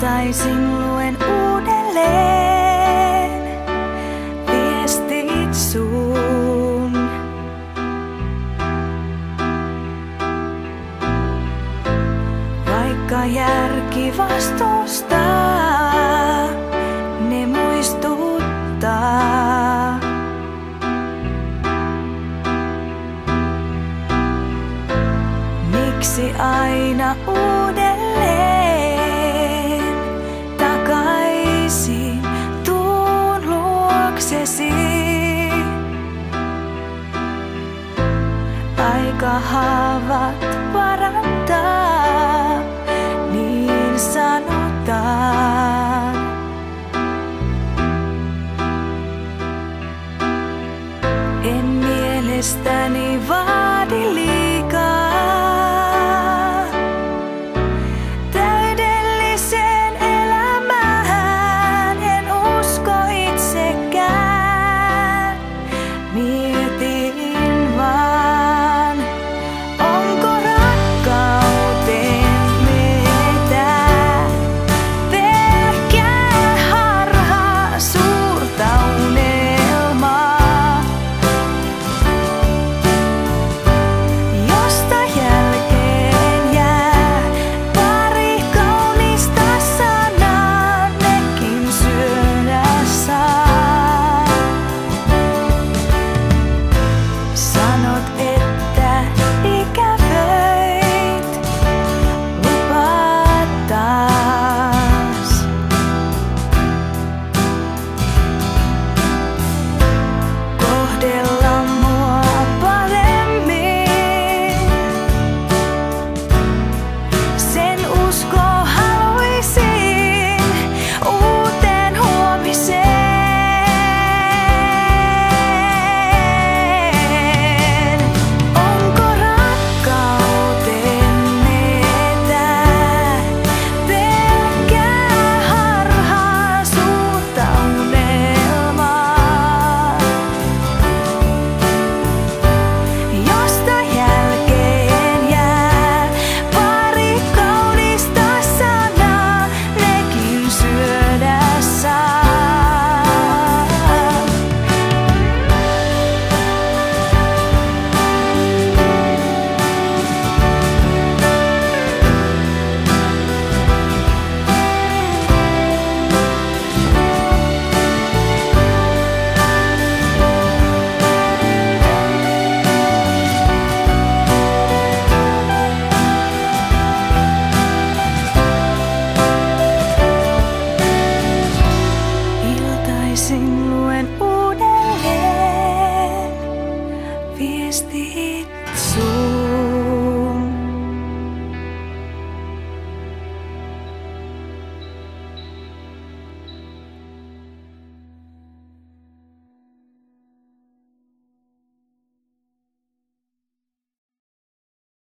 iltaisin luen uudelleen viestit sun. Vaikka järki vastustaa, ne muistuttaa. Miksi aina uudelleen? aika haavat parantaa, niin sanotaan. En mielestäni vaadi liikaa. este